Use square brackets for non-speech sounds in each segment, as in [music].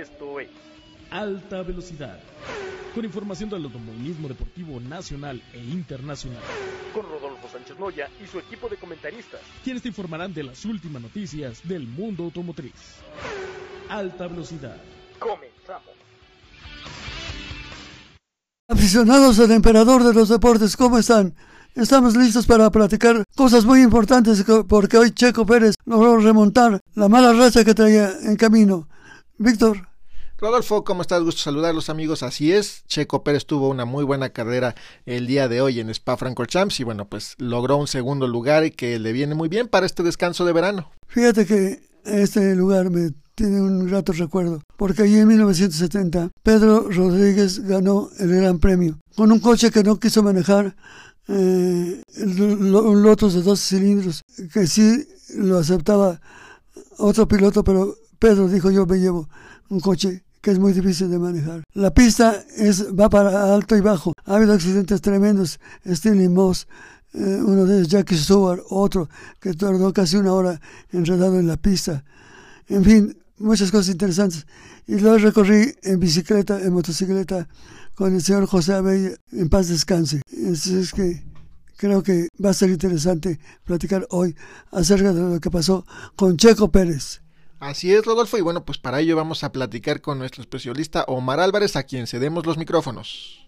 Esto es Alta Velocidad. Con información del automovilismo deportivo nacional e internacional. Con Rodolfo Sánchez Moya y su equipo de comentaristas. Quienes te informarán de las últimas noticias del mundo automotriz. Alta Velocidad. Comenzamos. Aficionados al emperador de los deportes, ¿cómo están? Estamos listos para platicar cosas muy importantes porque hoy Checo Pérez logró remontar la mala racha que traía en camino. Víctor. Rodolfo, ¿cómo estás? Gusto saludarlos amigos. Así es, Checo Pérez tuvo una muy buena carrera el día de hoy en Spa Francorchamps y bueno, pues logró un segundo lugar y que le viene muy bien para este descanso de verano. Fíjate que este lugar me tiene un grato recuerdo, porque allí en 1970 Pedro Rodríguez ganó el Gran Premio con un coche que no quiso manejar eh, un Lotus de dos cilindros, que sí lo aceptaba otro piloto, pero Pedro dijo yo me llevo un coche que es muy difícil de manejar. La pista es, va para alto y bajo. Ha habido accidentes tremendos. Stanley Moss, eh, uno de ellos, Jackie Stewart, otro que tardó casi una hora enredado en la pista. En fin, muchas cosas interesantes. Y lo recorrí en bicicleta, en motocicleta, con el señor José Abella, en paz descanse. Es que creo que va a ser interesante platicar hoy acerca de lo que pasó con Checo Pérez. Así es, Rodolfo, y bueno, pues para ello vamos a platicar con nuestro especialista Omar Álvarez, a quien cedemos los micrófonos.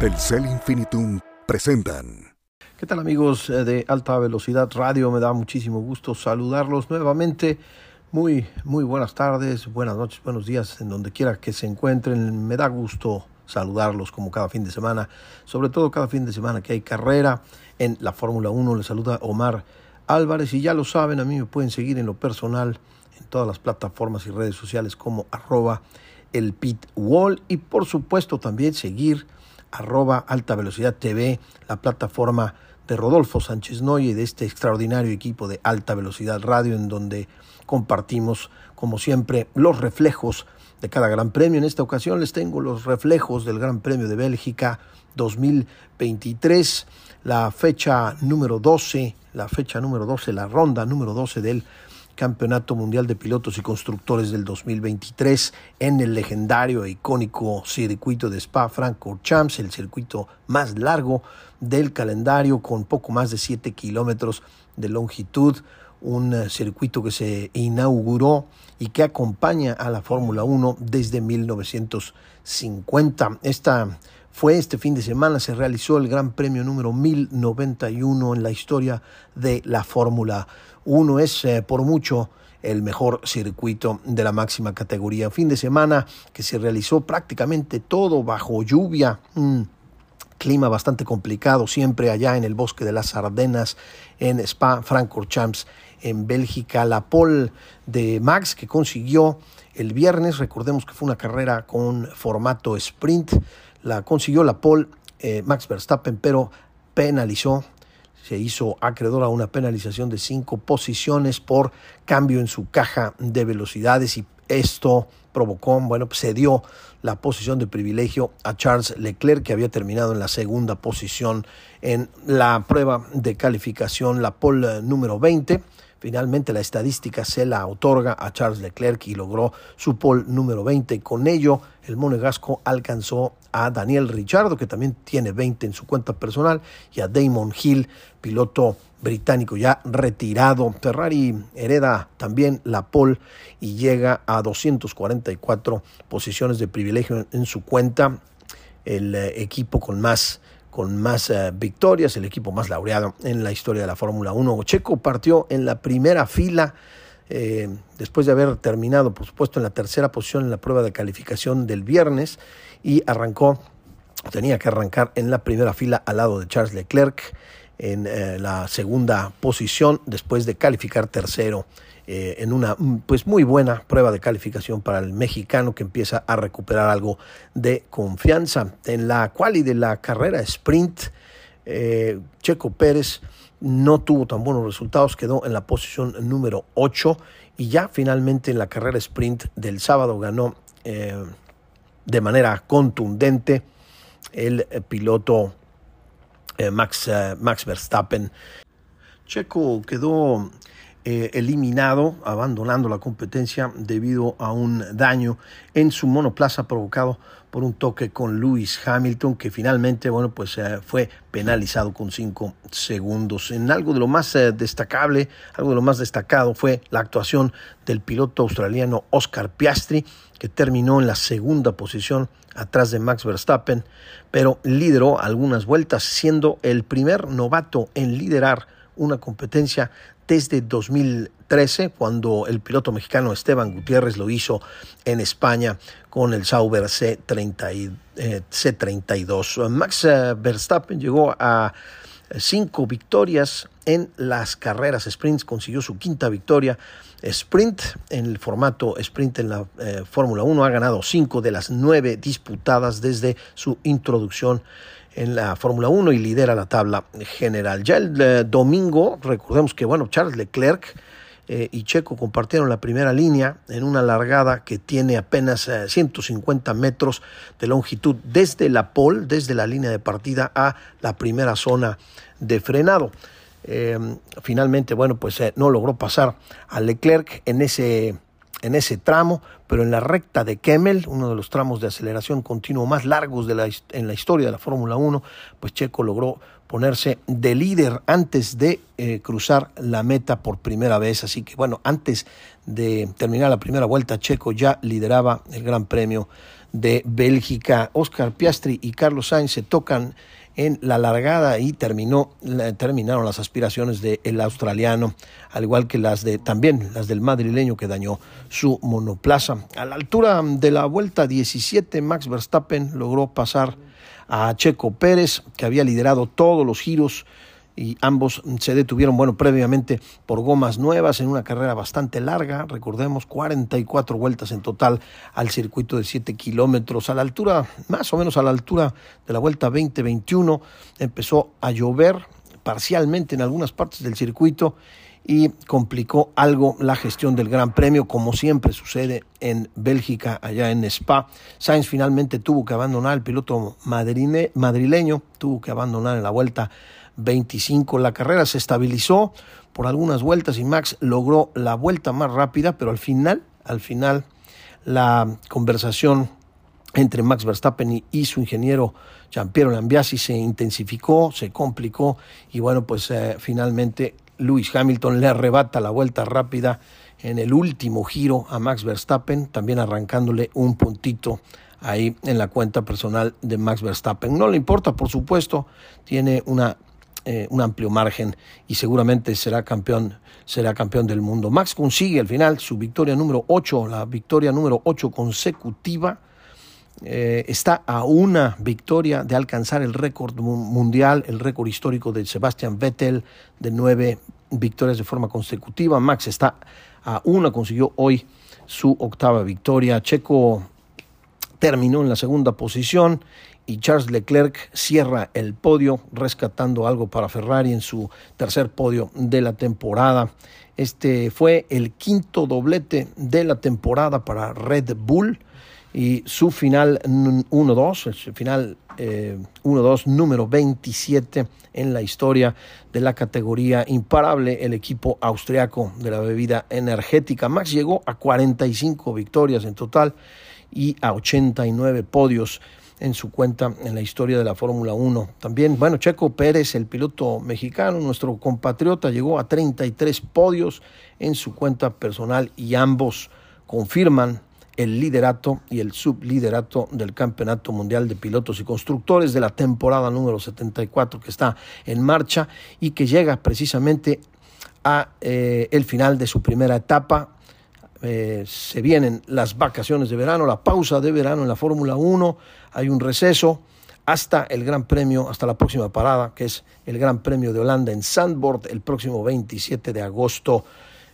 Telcel Infinitum presentan. ¿Qué tal amigos de Alta Velocidad Radio? Me da muchísimo gusto saludarlos nuevamente muy, muy buenas tardes, buenas noches, buenos días, en donde quiera que se encuentren. Me da gusto saludarlos como cada fin de semana, sobre todo cada fin de semana que hay carrera en la Fórmula 1. Les saluda Omar Álvarez y ya lo saben, a mí me pueden seguir en lo personal en todas las plataformas y redes sociales como arroba el pit wall y por supuesto también seguir arroba alta velocidad TV, la plataforma de Rodolfo Sánchez Noye, de este extraordinario equipo de alta velocidad radio, en donde compartimos, como siempre, los reflejos de cada Gran Premio. En esta ocasión les tengo los reflejos del Gran Premio de Bélgica 2023, la fecha número 12, la fecha número 12, la ronda número 12 del Campeonato Mundial de Pilotos y Constructores del 2023 en el legendario e icónico circuito de Spa Francorchamps, el circuito más largo del calendario con poco más de 7 kilómetros de longitud, un eh, circuito que se inauguró y que acompaña a la Fórmula 1 desde 1950. Esta fue este fin de semana, se realizó el Gran Premio número 1091 en la historia de la Fórmula uno es eh, por mucho el mejor circuito de la máxima categoría. Fin de semana que se realizó prácticamente todo bajo lluvia. clima bastante complicado siempre allá en el bosque de las Ardenas, en Spa Francorchamps, en Bélgica. La pole de Max que consiguió el viernes, recordemos que fue una carrera con formato sprint, la consiguió la pole eh, Max Verstappen, pero penalizó se hizo acreedor a una penalización de cinco posiciones por cambio en su caja de velocidades y esto provocó, bueno, pues se dio la posición de privilegio a Charles Leclerc, que había terminado en la segunda posición en la prueba de calificación, la pole número 20. Finalmente la estadística se la otorga a Charles Leclerc y logró su pole número 20. Con ello, el monegasco alcanzó a Daniel Richardo, que también tiene 20 en su cuenta personal, y a Damon Hill, piloto británico ya retirado. Ferrari hereda también la pole y llega a 244 posiciones de privilegio en su cuenta. El eh, equipo con más con más eh, victorias, el equipo más laureado en la historia de la Fórmula 1. Checo partió en la primera fila eh, después de haber terminado, por supuesto, en la tercera posición en la prueba de calificación del viernes y arrancó, tenía que arrancar en la primera fila al lado de Charles Leclerc en eh, la segunda posición después de calificar tercero eh, en una pues muy buena prueba de calificación para el mexicano que empieza a recuperar algo de confianza. En la quali de la carrera sprint, eh, Checo Pérez no tuvo tan buenos resultados, quedó en la posición número 8 y ya finalmente en la carrera sprint del sábado ganó de manera contundente el piloto Max, Max Verstappen. Checo quedó eh, eliminado, abandonando la competencia debido a un daño en su monoplaza provocado por un toque con Lewis Hamilton, que finalmente, bueno, pues eh, fue penalizado con cinco segundos. En algo de lo más eh, destacable, algo de lo más destacado fue la actuación del piloto australiano Oscar Piastri, que terminó en la segunda posición atrás de Max Verstappen, pero lideró algunas vueltas, siendo el primer novato en liderar una competencia desde 2013, cuando el piloto mexicano Esteban Gutiérrez lo hizo en España con el Sauber C30 C32. Max eh, Verstappen llegó a cinco victorias en las carreras sprints, consiguió su quinta victoria sprint en el formato sprint en la eh, Fórmula 1, ha ganado cinco de las nueve disputadas desde su introducción en la Fórmula 1 y lidera la tabla general. Ya el eh, domingo, recordemos que bueno, Charles Leclerc eh, y Checo compartieron la primera línea en una largada que tiene apenas 150 metros de longitud desde la pole, desde la línea de partida a la primera zona de frenado. Em, finalmente, bueno, pues eh, no logró pasar a Leclerc en ese, en ese tramo, pero en la recta de Kemmel, uno de los tramos de aceleración continuo más largos de la, en la historia de la Fórmula 1, pues Checo logró ponerse de líder antes de eh, cruzar la meta por primera vez. Así que bueno, antes de terminar la primera vuelta, Checo ya lideraba el Gran Premio de Bélgica. Oscar Piastri y Carlos Sainz se tocan en la largada y terminó, terminaron las aspiraciones del australiano, al igual que las de también las del madrileño que dañó su monoplaza. A la altura de la vuelta 17, Max Verstappen logró pasar a Checo Pérez, que había liderado todos los giros y ambos se detuvieron, bueno, previamente por gomas nuevas en una carrera bastante larga, recordemos, 44 vueltas en total al circuito de 7 kilómetros, a la altura, más o menos a la altura de la vuelta 2021, empezó a llover parcialmente en algunas partes del circuito y complicó algo la gestión del Gran Premio, como siempre sucede en Bélgica, allá en Spa. Sainz finalmente tuvo que abandonar, el piloto madrileño tuvo que abandonar en la vuelta 25. La carrera se estabilizó por algunas vueltas y Max logró la vuelta más rápida, pero al final, al final, la conversación entre Max Verstappen y, su ingeniero Giampiero Lambiasi se intensificó, se complicó y bueno, pues eh, finalmente Lewis Hamilton le arrebata la vuelta rápida en el último giro a Max Verstappen, también arrancándole un puntito ahí en la cuenta personal de Max Verstappen. No le importa, por supuesto, tiene eh, un amplio margen y seguramente será campeón, será campeón del mundo. Max consigue al final su victoria número 8, la victoria número 8 consecutiva. Eh, está a una victoria de alcanzar el récord mundial, el récord histórico de Sebastian Vettel de nueve victorias de forma consecutiva. Max está a una, consiguió hoy su octava victoria. Checo terminó en la segunda posición y Charles Leclerc cierra el podio rescatando algo para Ferrari en su tercer podio de la temporada. Este fue el quinto doblete de la temporada para Red Bull y su final 1-2, el final 1-2 eh, número 27 en la historia de la categoría imparable, el equipo austriaco de la bebida energética. Max llegó a 45 victorias en total y a 89 podios en su cuenta en la historia de la Fórmula 1. También, bueno, Checo Pérez, el piloto mexicano, nuestro compatriota, llegó a 33 podios en su cuenta personal y ambos confirman el liderato y el subliderato del Campeonato Mundial de Pilotos y Constructores de la temporada número 74 que está en marcha y que llega precisamente a eh, el final de su primera etapa. Eh, se vienen las vacaciones de verano, la pausa de verano en la Fórmula 1, hay un receso hasta el Gran Premio, hasta la próxima parada, que es el Gran Premio de Holanda en Sandboard el próximo 27 de agosto,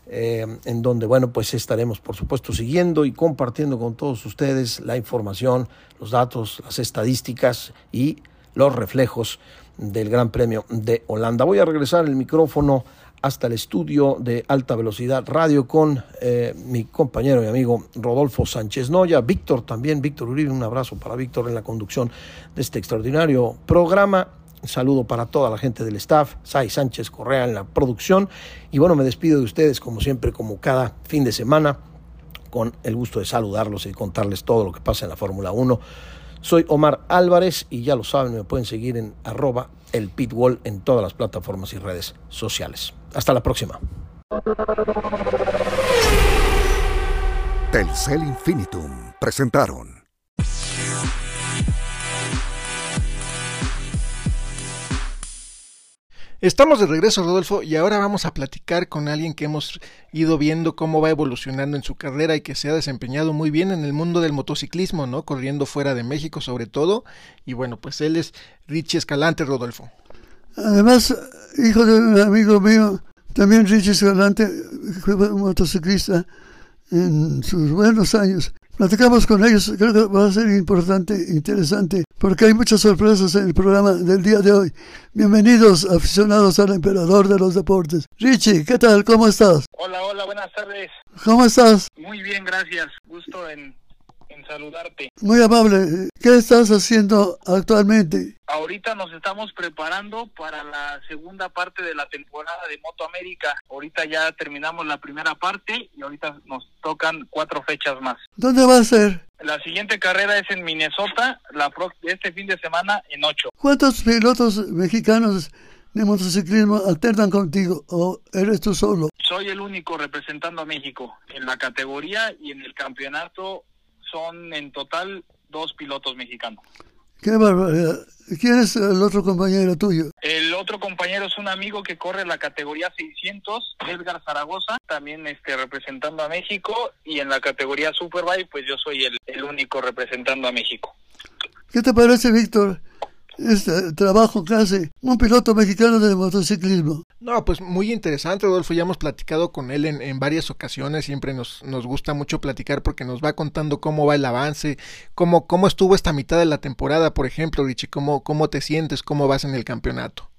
eh, en donde, bueno, pues estaremos, por supuesto, siguiendo y compartiendo con todos ustedes la información, los datos, las estadísticas y los reflejos del Gran Premio de Holanda. Voy a regresar el micrófono hasta el estudio de alta velocidad radio con eh, mi compañero y amigo Rodolfo Sánchez Noya, Víctor también, Víctor Uribe, un abrazo para Víctor en la conducción de este extraordinario programa. Saludo para toda la gente del staff, Sai Sánchez Correa en la producción. Y bueno, me despido de ustedes como siempre, como cada fin de semana, con el gusto de saludarlos y contarles todo lo que pasa en la Fórmula 1. Soy Omar Álvarez y ya lo saben, me pueden seguir en arroba el pitwall en todas las plataformas y redes sociales. Hasta la próxima. Telcel Infinitum presentaron. Estamos de regreso, Rodolfo, y ahora vamos a platicar con alguien que hemos ido viendo cómo va evolucionando en su carrera y que se ha desempeñado muy bien en el mundo del motociclismo, ¿no? Corriendo fuera de México sobre todo. Y bueno, pues él es Richie Escalante, Rodolfo. Además, hijo de un amigo mío, también Richie Escalante, fue motociclista en sus buenos años. Platicamos con ellos, creo que va a ser importante, interesante, porque hay muchas sorpresas en el programa del día de hoy. Bienvenidos, aficionados al emperador de los deportes. Richie, ¿qué tal? ¿Cómo estás? Hola, hola, buenas tardes. ¿Cómo estás? Muy bien, gracias. Gusto en, en saludarte. Muy amable. ¿Qué estás haciendo actualmente? Ahorita nos estamos preparando para la segunda parte de la temporada de Moto América. Ahorita ya terminamos la primera parte y ahorita nos tocan cuatro fechas más. ¿Dónde va a ser? La siguiente carrera es en Minnesota, la pro- este fin de semana en ocho. ¿Cuántos pilotos mexicanos de motociclismo alternan contigo o eres tú solo? Soy el único representando a México en la categoría y en el campeonato son en total dos pilotos mexicanos. ¡Qué barbaridad! ¿Quién es el otro compañero tuyo? El otro compañero es un amigo que corre la categoría 600, Edgar Zaragoza, también este, representando a México, y en la categoría Superbike, pues yo soy el, el único representando a México. ¿Qué te parece, Víctor? Este trabajo que hace un piloto mexicano de motociclismo. No, pues muy interesante, Rodolfo. Ya hemos platicado con él en, en varias ocasiones. Siempre nos, nos gusta mucho platicar porque nos va contando cómo va el avance, cómo, cómo estuvo esta mitad de la temporada, por ejemplo, Richie, cómo, cómo te sientes, cómo vas en el campeonato.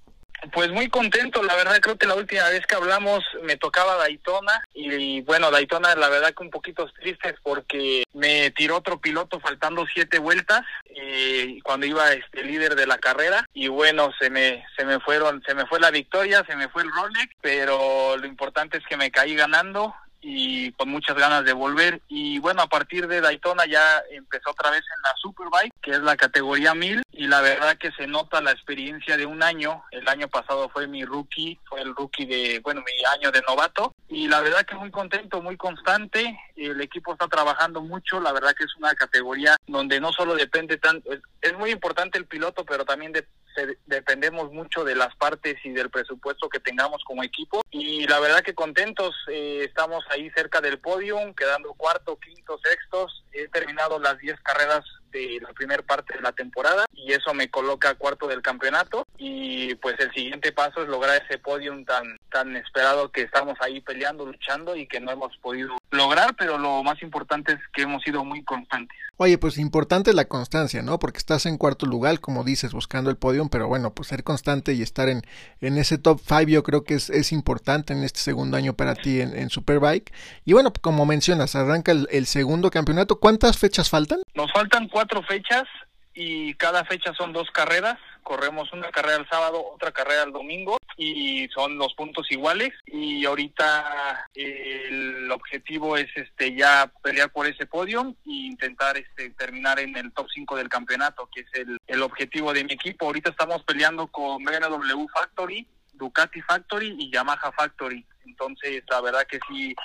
Pues muy contento, la verdad creo que la última vez que hablamos me tocaba Daytona y, bueno, Daytona la verdad que un poquito tristes porque me tiró otro piloto faltando siete vueltas eh, cuando iba este líder de la carrera y bueno, se me se me fueron, se me fue la victoria, se me fue el Rolex, pero lo importante es que me caí ganando y con muchas ganas de volver. Y bueno a partir de Daytona ya empezó otra vez en la Superbike que es la categoría 1000 y la verdad que se nota la experiencia de un año. El año pasado fue mi rookie fue el rookie de bueno mi año de novato. Y la verdad que muy contento muy constante. El equipo está trabajando mucho la verdad que es una categoría donde no solo depende tanto es, muy importante el piloto pero también de, se, dependemos mucho de las partes y del presupuesto que tengamos como equipo y la verdad que contentos eh, estamos ahí cerca del podium, quedando cuarto, quinto, sextos. He terminado las 10 carreras de la primera parte de la temporada y eso me coloca cuarto del campeonato y pues el siguiente paso es lograr ese podium tan tan esperado que estamos ahí peleando, luchando y que no hemos podido lograr, pero lo más importante es que hemos sido muy constantes. Oye, pues importante la constancia, ¿no? Porque estás en cuarto lugar, como dices, buscando el podium, pero bueno, pues ser constante y estar en, en ese top 5 yo creo que es, es importante en este segundo año para ti en, en Superbike. Y bueno, como mencionas, arranca el, el segundo campeonato. ¿Cuántas fechas faltan? Nos faltan cuatro fechas y cada fecha son dos carreras. Corremos una carrera el sábado, otra carrera el domingo y son los puntos iguales. Y ahorita eh, el objetivo es este ya pelear por ese podio e intentar este terminar en el top 5 del campeonato, que es el, el objetivo de mi equipo. Ahorita estamos peleando con BMW Factory, Ducati Factory y Yamaha Factory. Entonces, la verdad que sí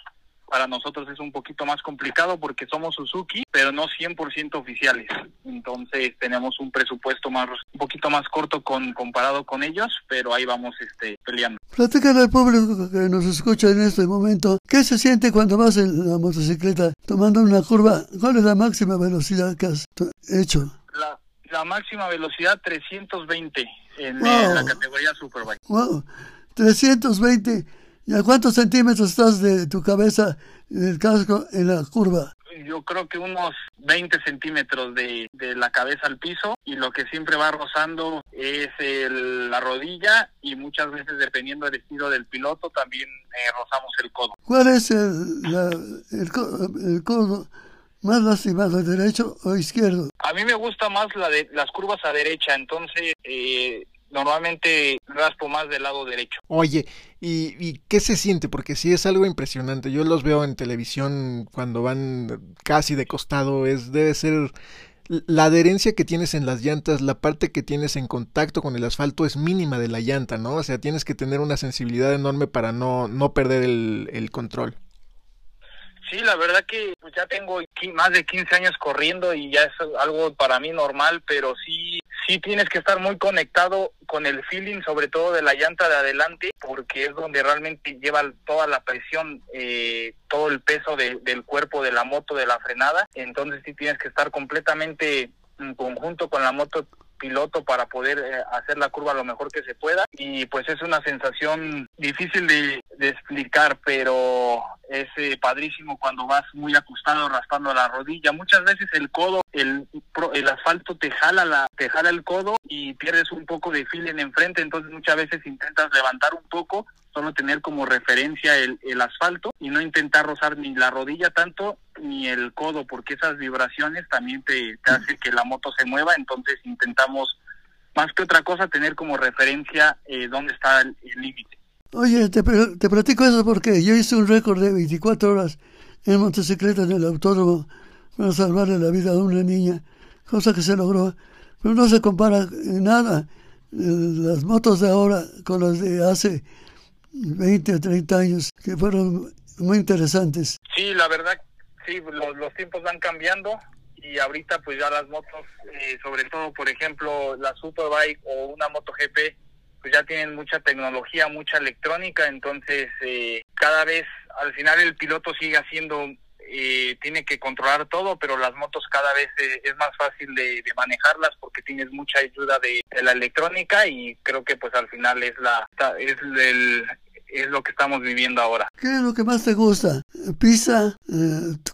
para nosotros es un poquito más complicado porque somos Suzuki, pero no 100% oficiales. Entonces tenemos un presupuesto más un poquito más corto con comparado con ellos, pero ahí vamos este peleando. Platícale al público que nos escucha en este momento, ¿qué se siente cuando vas en la motocicleta tomando una curva? ¿Cuál es la máxima velocidad que has hecho? La, la máxima velocidad 320 en, Wow. en la categoría Superbike. Wow, 320. ¿Y a cuántos centímetros estás de tu cabeza del casco en la curva? Yo creo que unos 20 centímetros de, de la cabeza al piso y lo que siempre va rozando es el- la rodilla y muchas veces dependiendo del estilo del piloto también eh, rozamos el codo. ¿Cuál es el, la- el, el codo más lastimado, derecho o izquierdo? A mí me gusta más la de las curvas a derecha, entonces eh, normalmente raspo más del lado derecho. Oye, ¿y, ¿y, qué se siente? Porque sí es algo impresionante. Yo los veo en televisión cuando van casi de costado. Es debe ser la adherencia que tienes en las llantas, la parte que tienes en contacto con el asfalto es mínima de la llanta, ¿no? O sea, tienes que tener una sensibilidad enorme para no, no perder el, el control. Sí, la verdad que pues ya tengo más de 15 años corriendo y ya es algo para mí normal, pero sí sí tienes que estar muy conectado con el feeling, sobre todo de la llanta de adelante, porque es donde realmente lleva toda la presión, eh, todo el peso de, del cuerpo de la moto, de la frenada. Entonces sí tienes que estar completamente en conjunto con la moto piloto para poder eh, hacer la curva lo mejor que se pueda. Y pues es una sensación difícil de, de explicar pero es eh, padrísimo cuando vas muy acostado raspando la rodilla. Muchas veces el codo el, el asfalto te jala la te jala el codo y pierdes un poco de fil en enfrente entonces muchas veces intentas levantar un poco solo tener como referencia el, asfalto y no intentar rozar ni la rodilla tanto ni el codo porque esas vibraciones también te, te hace que la moto se mueva entonces intentamos más que otra cosa tener como referencia eh, dónde está el límite. Oye, te, te platico eso porque yo hice un récord de 24 horas en motocicleta en el autódromo para salvarle la vida a una niña, cosa que se logró, pero no se compara en nada las motos de ahora con las de hace 20 o 30 años, que fueron muy interesantes. Sí, la verdad, sí, los, los tiempos van cambiando y ahorita pues ya las motos, eh, sobre todo por ejemplo la Superbike o una moto GP, pues ya tienen mucha tecnología, mucha electrónica, entonces eh, cada vez al final el piloto sigue haciendo, eh, tiene que controlar todo, pero las motos cada vez eh, es más fácil de, de, manejarlas porque tienes mucha ayuda de, de, la electrónica y creo que pues al final es la es el, es lo que estamos viviendo ahora. ¿Qué es lo que más te gusta? ¿Pista,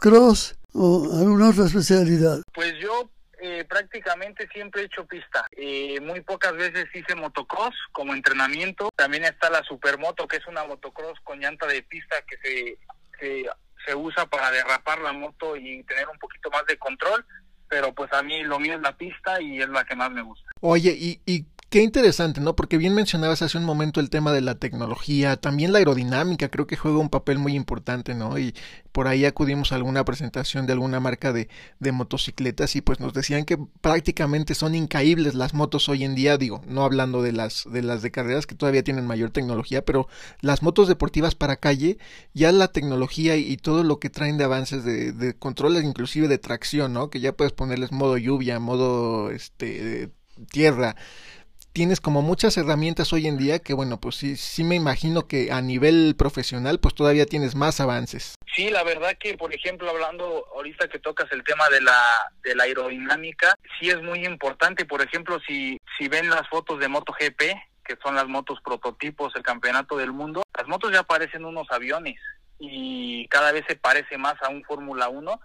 cross o alguna otra especialidad? Pues yo eh, prácticamente siempre he hecho pista. Eh, muy pocas veces hice motocross como entrenamiento. También está la supermoto, que es una motocross con llanta de pista que se, se, se usa para derrapar la moto y tener un poquito más de control. Pero pues a mí lo mío es la pista y es la que más me gusta. Oye, ¿y, y Qué interesante, ¿no? Porque bien mencionabas hace un momento el tema de la tecnología, también la aerodinámica, creo que juega un papel muy importante, ¿no? Y por ahí acudimos a alguna presentación de alguna marca de, de motocicletas y pues nos decían que prácticamente son incaíbles las motos hoy en día, digo, no hablando de las de las de carreras que todavía tienen mayor tecnología, pero las motos deportivas para calle, ya la tecnología y, todo lo que traen de avances de, de controles inclusive de tracción, ¿no? Que ya puedes ponerles modo lluvia, modo este tierra tienes como muchas herramientas hoy en día que bueno, pues sí, sí me imagino que a nivel profesional pues todavía tienes más avances. Sí, la verdad que por ejemplo hablando ahorita que tocas el tema de la de la aerodinámica, sí es muy importante, por ejemplo, si si ven las fotos de MotoGP, que son las motos prototipos, el campeonato del mundo, las motos ya parecen unos aviones y cada vez se parece más a un Fórmula 1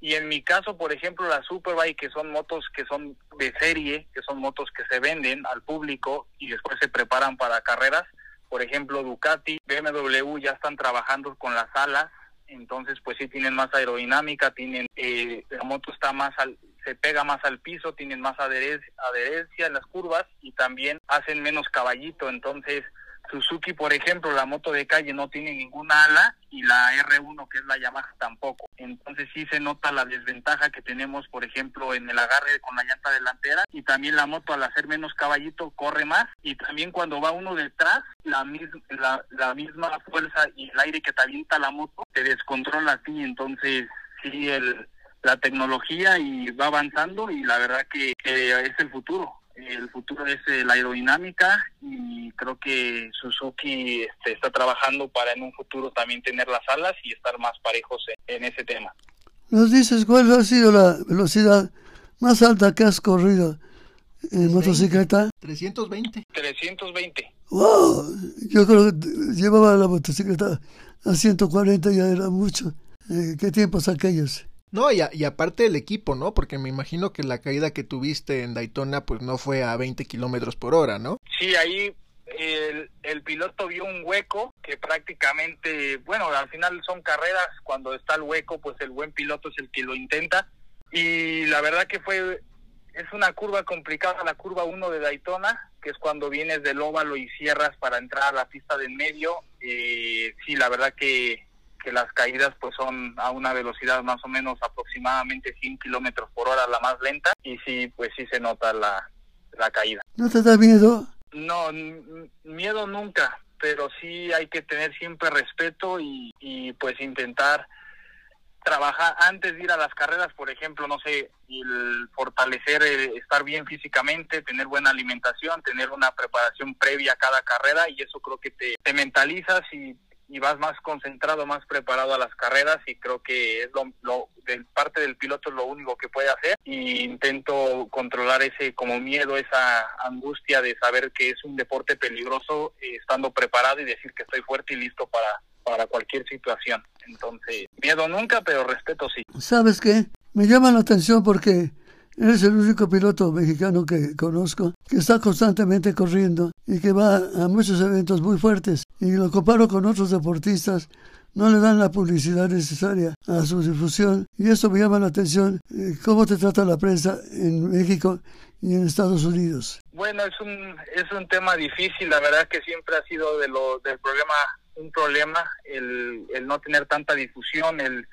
y en mi caso, por ejemplo, la Superbike, que son motos que son de serie, que son motos que se venden al público y después se preparan para carreras, por ejemplo, Ducati, BMW ya están trabajando con las alas, entonces pues sí tienen más aerodinámica, tienen eh, la moto está más al, se pega más al piso, tienen más adherencia, adherencia en las curvas y también hacen menos caballito, entonces Suzuki, por ejemplo, la moto de calle no tiene ninguna ala y la R1, que es la Yamaha, tampoco. Entonces sí se nota la desventaja que tenemos, por ejemplo, en el agarre con la llanta delantera y también la moto al hacer menos caballito corre más y también cuando va uno detrás, la, mis la, misma fuerza y el aire que te avienta la moto te descontrola a. Entonces sí, el, la tecnología y va avanzando y la verdad que es el futuro el futuro es eh, la aerodinámica y creo que Suzuki este, está trabajando para en un futuro también tener las alas y estar más parejos en, en, ese tema. ¿Nos dices cuál ha sido la velocidad más alta que has corrido en motocicleta? 320. 320. ¡Wow! Yo creo que llevaba la motocicleta a 140 ya era mucho. Eh, ¿Qué tiempos aquellos? No, y, a, y, aparte el equipo, ¿no? Porque me imagino que la caída que tuviste en Daytona, pues no fue a 20 kilómetros por hora, ¿no? Sí, ahí el, piloto vio un hueco que prácticamente, bueno, al final son carreras, cuando está el hueco, pues el buen piloto es el que lo intenta. Y la verdad que fue es una curva complicada, la curva 1 de Daytona, que es cuando vienes del óvalo y cierras para entrar a la pista de medio. Eh, sí, la verdad que, que las caídas pues son a una velocidad más o menos aproximadamente 100 kilómetros por hora, la más lenta, y sí, pues sí se nota la, la caída. ¿No te da miedo? No, miedo nunca, pero sí hay que tener siempre respeto y, y pues intentar trabajar antes de ir a las carreras, por ejemplo, no sé, el fortalecer, eh, estar bien físicamente, tener buena alimentación, tener una preparación previa a cada carrera y eso creo que te, te mentalizas y, y vas más concentrado, más preparado a las carreras y creo que es lo, de parte del piloto es lo único que puede hacer y intento controlar ese como miedo, esa angustia de saber que es un deporte peligroso eh, estando preparado y decir que estoy fuerte y listo para para cualquier situación. Entonces, miedo nunca, pero respeto sí. ¿Sabes qué? Me llama la atención porque eres el único piloto mexicano que conozco que está constantemente corriendo y que va a muchos eventos muy fuertes. Y lo comparo con otros deportistas, no le dan la publicidad necesaria a su difusión. Y esto me llama la atención, eh, cómo te trata la prensa en México y en Estados Unidos. Bueno, es un, es un tema difícil, la verdad que siempre ha sido de lo, del problema un problema el, el no tener tanta difusión, el,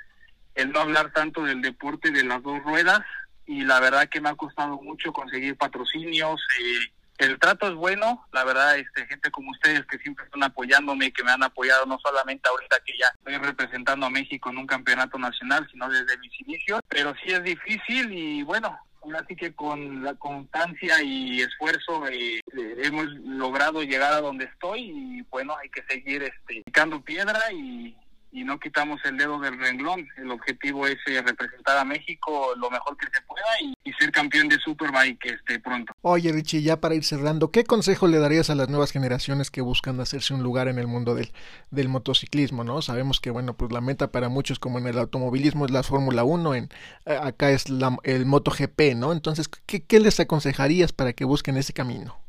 el no hablar tanto del deporte de las dos ruedas y la verdad que me ha costado mucho conseguir patrocinios. Eh, el trato es bueno, la verdad, este, gente como ustedes que siempre están apoyándome, que me han apoyado no solamente ahorita que ya estoy representando a México en un campeonato nacional, sino desde mis inicios, pero sí es difícil y bueno, así que con la constancia y esfuerzo eh, hemos logrado llegar a donde estoy y bueno, hay que seguir este, picando piedra y, y no quitamos el dedo del renglón. El objetivo es eh, representar a México lo mejor que se pueda y, ser campeón de Superbike este, pronto. Oye, Richie, ya para ir cerrando, ¿qué consejo le darías a las nuevas generaciones que buscan hacerse un lugar en el mundo del, del motociclismo? no Sabemos que, bueno, pues la meta para muchos, como en el automovilismo, es la Fórmula 1, en, acá es la, el MotoGP, ¿no? Entonces, ¿qué, ¿qué les aconsejarías para que busquen ese camino?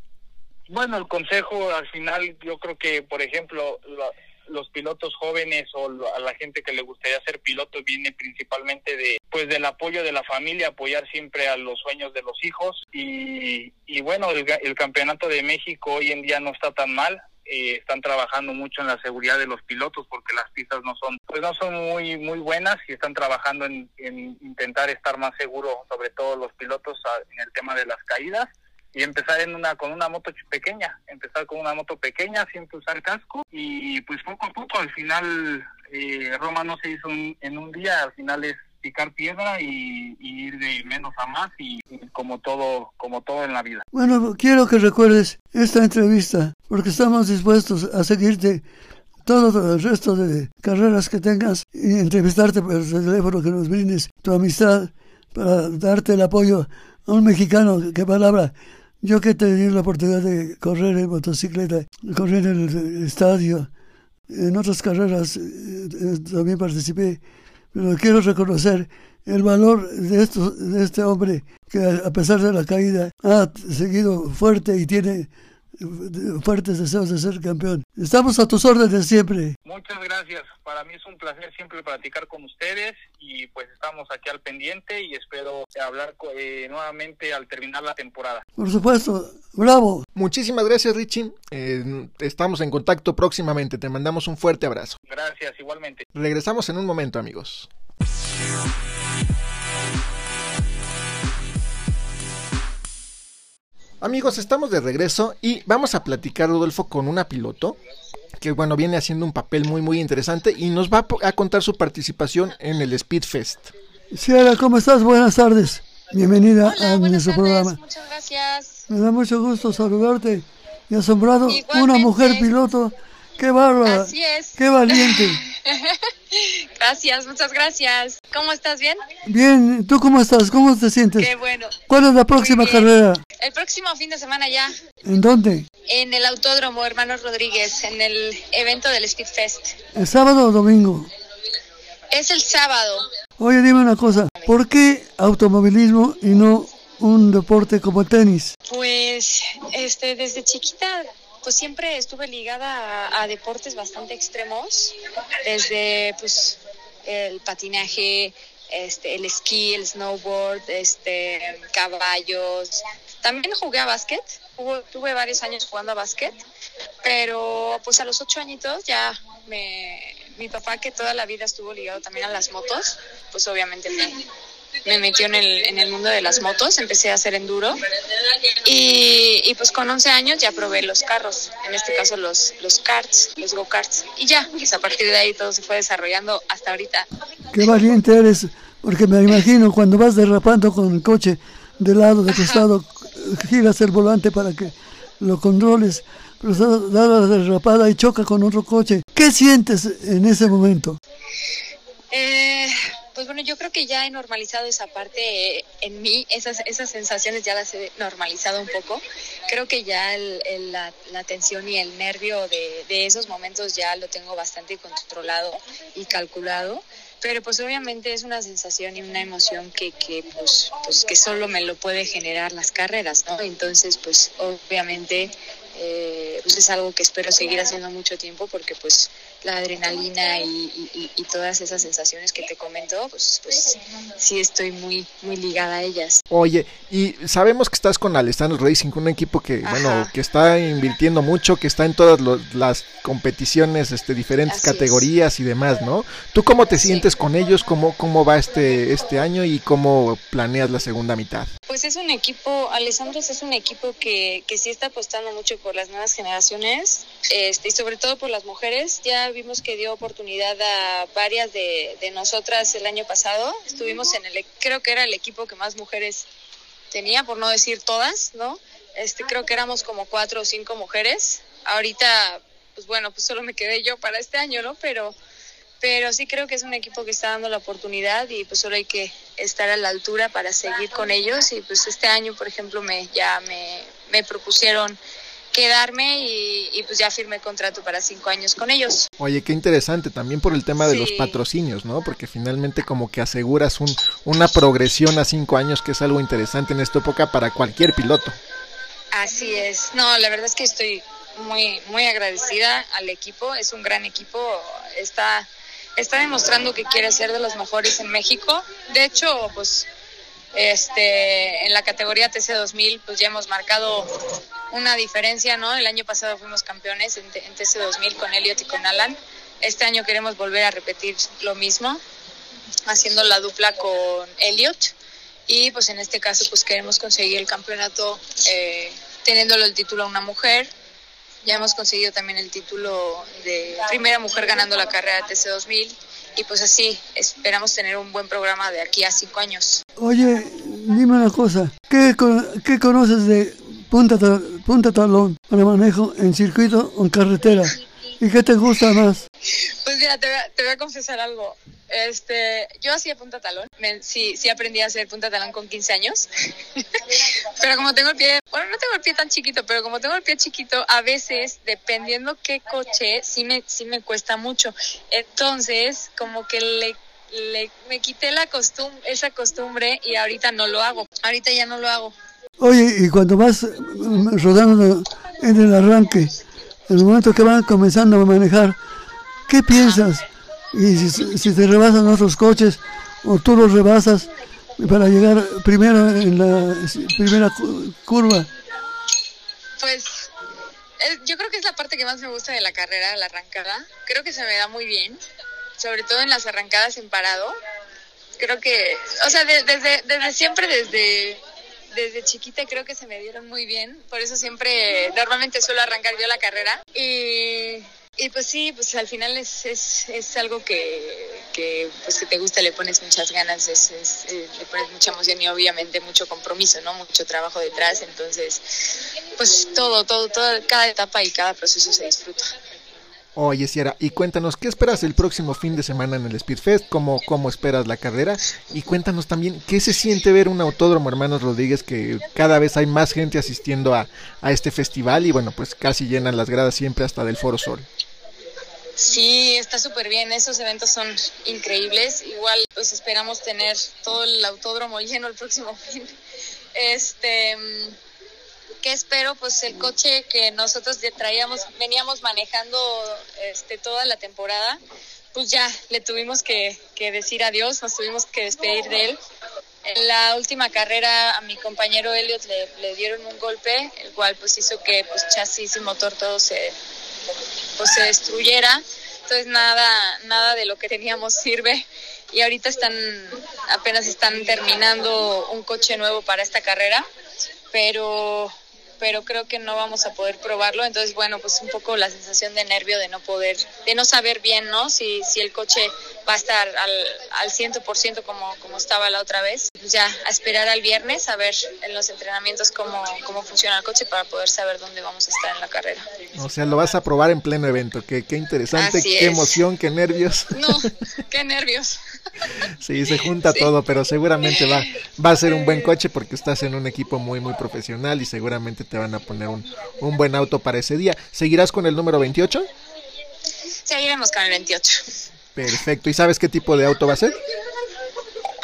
Bueno, el consejo al final, yo creo que, por ejemplo, los pilotos jóvenes o a la gente que le gustaría ser piloto viene principalmente de pues del apoyo de la familia, apoyar siempre a los sueños de los hijos. Y, y bueno, el, el campeonato de México hoy en día no está tan mal, eh, están trabajando mucho en la seguridad de los pilotos porque las pistas no son pues no son muy muy buenas y están trabajando en, en intentar estar más seguros sobre todo los pilotos en el tema de las caídas y empezar en una con una moto pequeña, empezar con una moto pequeña sin usar casco y pues poco a poco al final eh, Roma no se hizo en un día, al final es picar piedra y, ir de menos a más y, como todo como todo en la vida. Bueno, quiero que recuerdes esta entrevista porque estamos dispuestos a seguirte todo el resto de carreras que tengas y entrevistarte por el teléfono que nos brindes tu amistad para darte el apoyo a un mexicano que palabra yo que he tenido la oportunidad de correr en motocicleta, correr en el estadio, en otras carreras eh, eh, también participé, pero quiero reconocer el valor de, esto, de este hombre que a pesar de la caída ha seguido fuerte y tiene fuertes deseos de ser campeón. Estamos a tus órdenes siempre. Muchas gracias. Para mí es un placer siempre platicar con ustedes y pues estamos aquí al pendiente y espero hablar eh, nuevamente al terminar la temporada. Por supuesto. Bravo. Muchísimas gracias Richie. Eh, estamos en contacto próximamente. Te mandamos un fuerte abrazo. Gracias, igualmente. Regresamos en un momento amigos. Amigos, estamos de regreso y vamos a platicar, Rodolfo, con una piloto que, bueno, viene haciendo un papel muy, muy interesante y nos va a contar su participación en el Speedfest. Ciara, ¿cómo estás? Buenas tardes. Bienvenida a nuestro programa. Muchas gracias. Me da mucho gusto saludarte y asombrado una mujer piloto. ¡Qué bárbara! Así es. ¡Qué valiente! [laughs] gracias, muchas gracias. ¿Cómo estás? ¿Bien? Bien, ¿tú cómo estás? ¿Cómo te sientes? Qué bueno. ¿Cuál es la próxima carrera? El próximo fin de semana ya. ¿En dónde? En el Autódromo Hermanos Rodríguez, en el evento del Speed Fest. ¿El sábado o domingo? Es el sábado. Oye, dime una cosa, ¿por qué automovilismo y no un deporte como el tenis? Pues, este, desde chiquita pues siempre estuve ligada a, deportes bastante extremos, desde pues el patinaje, este, el esquí, el snowboard, este, caballos. También jugué a básquet, tuve varios años jugando a básquet, pero pues a los ocho añitos ya me, mi papá que toda la vida estuvo ligado también a las motos, pues obviamente me, me metió en el, en el mundo de las motos, empecé a hacer enduro y, y, pues con 11 años ya probé los carros, en este caso los, los karts, los go-karts y ya, pues a partir de ahí todo se fue desarrollando hasta ahorita. Qué valiente eres, porque me imagino cuando vas derrapando con el coche de lado, de costado, giras el volante para que lo controles, pero da la derrapada y choca con otro coche. ¿Qué sientes en ese momento? Eh, pues bueno, yo creo que ya he normalizado esa parte en mí, esas, esas sensaciones ya las he normalizado un poco. Creo que ya el, la, la, tensión y el nervio de, de esos momentos ya lo tengo bastante controlado y calculado pero pues obviamente es una sensación y una emoción que, que pues, pues que solo me lo puede generar las carreras, ¿no? Entonces pues obviamente eh, pues es algo que espero seguir haciendo mucho tiempo porque pues la adrenalina y, todas esas sensaciones que te comento, pues, pues sí estoy muy, muy ligada a ellas. Oye, y sabemos que estás con Alessandro Racing, un equipo que, bueno, que está invirtiendo mucho, que está en todas las competiciones, este, diferentes categorías y demás, ¿no? ¿Tú cómo te sientes con ellos? ¿Cómo, cómo va este, este año y cómo planeas la segunda mitad? Pues es un equipo, Alessandro es un equipo que, que sí está apostando mucho por las nuevas generaciones, este, y sobre todo por las mujeres. Ya vimos que dio oportunidad a varias de, de nosotras el año pasado. Estuvimos en el, creo que era el equipo que más mujeres tenía, por no decir todas, ¿no? Este, creo que éramos como cuatro o cinco mujeres. Ahorita, pues bueno, pues solo me quedé yo para este año, ¿no? Pero, pero sí creo que es un equipo que está dando la oportunidad y pues solo hay que estar a la altura para seguir con ellos y pues este año, por ejemplo, me ya me, me propusieron quedarme y, pues ya firmé contrato para cinco años con ellos. Oye, qué interesante, también por el tema de los patrocinios, ¿no? Porque finalmente como que aseguras un, una progresión a cinco años que es algo interesante en esta época para cualquier piloto. Así es, no, la verdad es que estoy muy, muy agradecida al equipo, es un gran equipo, está, está demostrando que quiere ser de los mejores en México. De hecho, pues este, en la categoría TC2000 pues ya hemos marcado una diferencia, ¿no? El año pasado fuimos campeones en, TC2000 con Elliot y con Alan. Este año queremos volver a repetir lo mismo, haciendo la dupla con Elliot. Y pues en este caso pues queremos conseguir el campeonato eh, teniéndolo el título a una mujer. Ya hemos conseguido también el título de primera mujer ganando la carrera TC2000 y pues así esperamos tener un buen programa de aquí a cinco años. Oye, dime una cosa, ¿qué, qué conoces de punta, punta talón para manejo en circuito o en carretera? ¿Y qué te gusta más? Pues mira, te voy a, te voy a confesar algo. Este, yo hacía punta talón. sí, sí aprendí a hacer punta talón con 15 años. [laughs] pero como tengo el pie, bueno, no tengo el pie tan chiquito, pero como tengo el pie chiquito, a veces, dependiendo qué coche, sí me, sí me cuesta mucho. Entonces, como que le, le me quité la costumbre, esa costumbre y ahorita no lo hago. Ahorita ya no lo hago. Oye, y cuando vas rodando en el arranque, en el momento que van comenzando a manejar, ¿qué piensas? Y si, te rebasan otros coches o tú los rebasas para llegar primero en la primera curva. Pues yo creo que es la parte que más me gusta de la carrera, la arrancada. Creo que se me da muy bien, sobre todo en las arrancadas en parado. Creo que, o sea, desde, desde siempre, desde, desde chiquita creo que se me dieron muy bien. Por eso siempre, normalmente suelo arrancar yo la carrera. Y y pues sí, pues al final es, es, es algo que, que, pues que te gusta, le pones muchas ganas, es, es, eh, le pones mucha emoción y obviamente mucho compromiso, ¿no? Mucho trabajo detrás, entonces, pues todo, todo, todo, cada etapa y cada proceso se disfruta. Oye, Sierra, y cuéntanos, ¿qué esperas el próximo fin de semana en el Speedfest? ¿Cómo, ¿Cómo esperas la carrera? Y cuéntanos también, ¿qué se siente ver un autódromo, hermanos Rodríguez, que cada vez hay más gente asistiendo a, a este festival y bueno, pues casi llenan las gradas siempre hasta del Foro Sol? Sí, está súper bien, esos eventos son increíbles. Igual pues esperamos tener todo el autódromo [laughs] lleno el próximo fin. Este, ¿qué espero? Pues el coche que nosotros traíamos, veníamos manejando este, toda la temporada, pues ya le tuvimos que, que decir adiós, nos tuvimos que despedir de él. En la última carrera a mi compañero Elliot le, le, dieron un golpe, el cual pues hizo que pues chasis y motor todo se, pues, se destruyera. Entonces nada, nada de lo que teníamos sirve y ahorita están, apenas están terminando un coche nuevo para esta carrera, pero pero creo que no vamos a poder probarlo. Entonces, bueno, pues un poco la sensación de nervio de no poder, de no saber bien, ¿no? Si, si el coche va a estar al, al 100% como, como estaba la otra vez. Pues ya a esperar al viernes a ver en los entrenamientos cómo, cómo funciona el coche para poder saber dónde vamos a estar en la carrera. O sea, lo vas a probar en pleno evento. Qué, qué interesante, qué emoción, qué nervios. No, [laughs] qué nervios. Sí, se junta todo, pero seguramente va, va a ser un buen coche porque estás en un equipo muy, muy profesional y seguramente te van a poner un, un buen auto para ese día. ¿Seguirás con el número 28? Seguiremos con el 28. Perfecto. ¿Y sabes qué tipo de auto va a ser?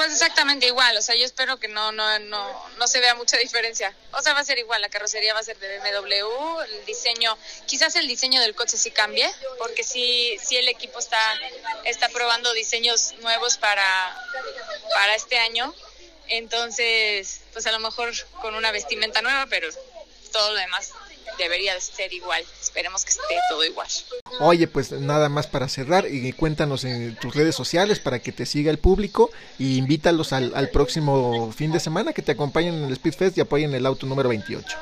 Pues exactamente igual, o sea, yo espero que no, no, no, no se vea mucha diferencia. O sea, va a ser igual, la carrocería va a ser de BMW, el diseño, quizás el diseño del coche sí cambie, porque sí, sí el equipo está, está probando diseños nuevos para, para este año. Entonces, pues a lo mejor con una vestimenta nueva, pero todo lo demás debería ser igual. Esperemos que esté todo igual. Oye, pues nada más para cerrar y cuéntanos en tus redes sociales para que te siga el público y invítalos al, al próximo fin de semana que te acompañen en el Speedfest y apoyen el auto número 28.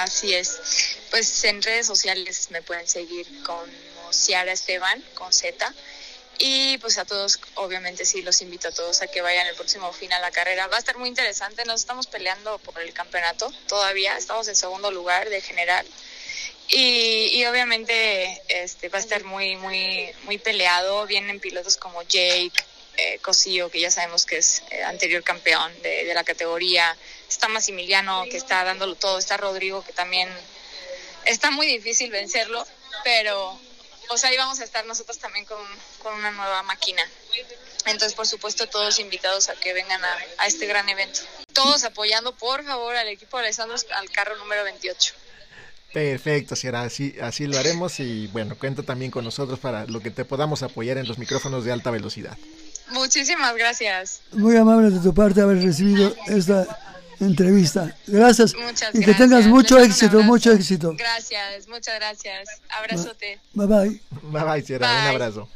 Así es. Pues en redes sociales me pueden seguir como Ciara Esteban con Z y pues a todos, obviamente sí, los invito a todos a que vayan el próximo fin a la carrera. Va a estar muy interesante, nos estamos peleando por el campeonato todavía, estamos en segundo lugar de general. Y, y obviamente este va a estar muy, muy, muy peleado. Vienen pilotos como Jake, eh, Cosillo, que ya sabemos que es eh, anterior campeón de, de la categoría. Está Massimiliano, que está dándolo todo. Está Rodrigo, que también está muy difícil vencerlo, pero o sea, ahí vamos a estar nosotros también con, con una nueva máquina. Entonces, por supuesto, todos invitados a que vengan a, a este gran evento. Todos apoyando, por favor, al equipo de Alessandro al carro número 28. Perfecto, Sierra, así, así lo haremos y bueno, cuenta también con nosotros para lo que te podamos apoyar en los micrófonos de alta velocidad. Muchísimas gracias. Muy amable de tu parte haber recibido esta entrevista. Gracias. Muchas y que gracias. tengas mucho Les éxito, mucho éxito. Gracias, muchas gracias. Abrazote. Bye bye. Bye bye, Sierra, un abrazo.